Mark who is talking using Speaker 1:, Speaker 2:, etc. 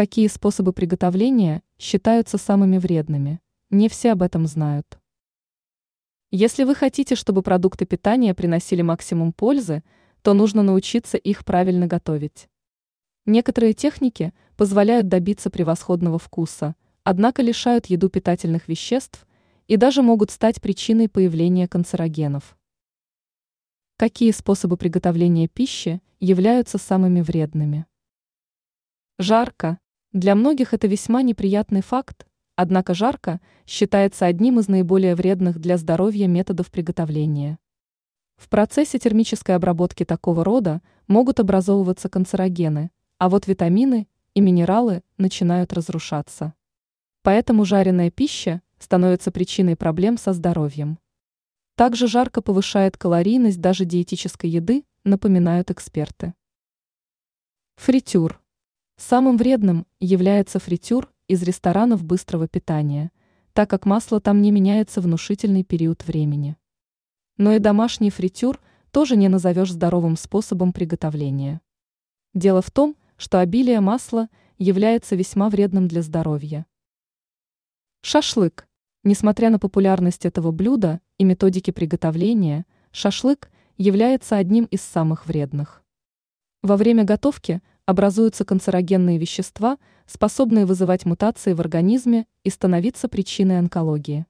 Speaker 1: Какие способы приготовления считаются самыми вредными? Не все об этом знают. Если вы хотите, чтобы продукты питания приносили максимум пользы, то нужно научиться их правильно готовить. Некоторые техники позволяют добиться превосходного вкуса, однако лишают еду питательных веществ и даже могут стать причиной появления канцерогенов. Какие способы приготовления пищи являются самыми вредными? Жарко. Для многих это весьма неприятный факт, однако жарко считается одним из наиболее вредных для здоровья методов приготовления. В процессе термической обработки такого рода могут образовываться канцерогены, а вот витамины и минералы начинают разрушаться. Поэтому жареная пища становится причиной проблем со здоровьем. Также жарко повышает калорийность даже диетической еды, напоминают эксперты. Фритюр. Самым вредным является фритюр из ресторанов быстрого питания, так как масло там не меняется внушительный период времени. Но и домашний фритюр тоже не назовешь здоровым способом приготовления. Дело в том, что обилие масла является весьма вредным для здоровья. Шашлык. Несмотря на популярность этого блюда и методики приготовления, шашлык является одним из самых вредных. Во время готовки образуются канцерогенные вещества, способные вызывать мутации в организме и становиться причиной онкологии.